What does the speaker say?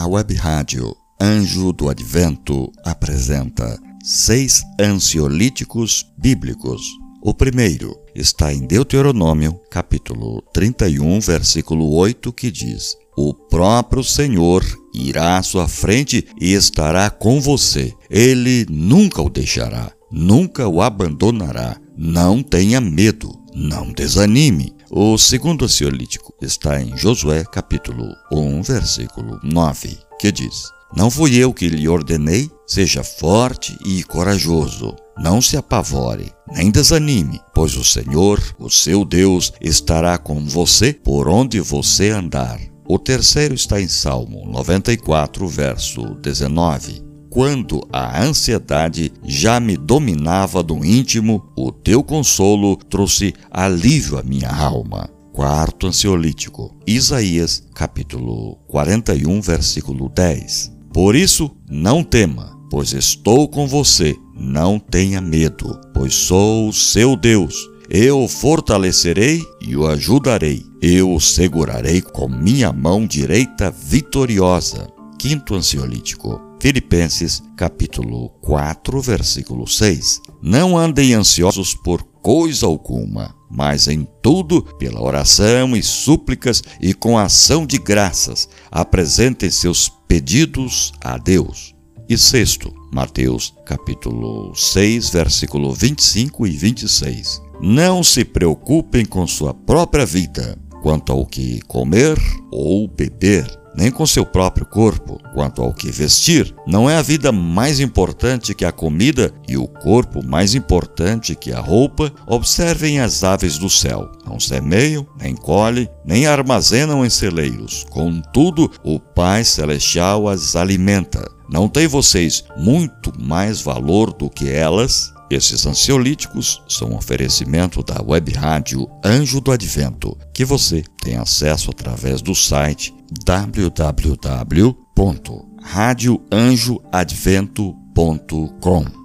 A Web Rádio Anjo do Advento apresenta seis ansiolíticos bíblicos. O primeiro está em Deuteronômio, capítulo 31, versículo 8, que diz: O próprio Senhor irá à sua frente e estará com você. Ele nunca o deixará, nunca o abandonará. Não tenha medo, não desanime. O segundo ansiolítico está em Josué capítulo 1, versículo 9, que diz: Não fui eu que lhe ordenei, seja forte e corajoso. Não se apavore, nem desanime, pois o Senhor, o seu Deus, estará com você por onde você andar. O terceiro está em Salmo 94, verso 19 quando a ansiedade já me dominava do íntimo, o teu consolo trouxe alívio à minha alma. Quarto ansiolítico, Isaías, capítulo 41, versículo 10. Por isso, não tema, pois estou com você. Não tenha medo, pois sou o seu Deus. Eu o fortalecerei e o ajudarei. Eu o segurarei com minha mão direita vitoriosa. Quinto ansiolítico, Filipenses capítulo 4, versículo 6. Não andem ansiosos por coisa alguma, mas em tudo, pela oração e súplicas e com ação de graças, apresentem seus pedidos a Deus. E sexto, Mateus capítulo 6, versículo 25 e 26. Não se preocupem com sua própria vida, quanto ao que comer ou beber nem com seu próprio corpo. Quanto ao que vestir, não é a vida mais importante que a comida e o corpo mais importante que a roupa? Observem as aves do céu. Não semeiam, nem colhem, nem armazenam em celeiros. Contudo, o Pai Celestial as alimenta. Não tem vocês muito mais valor do que elas? Esses ansiolíticos são um oferecimento da web rádio Anjo do Advento, que você tem acesso através do site www.radioanjoadvento.com.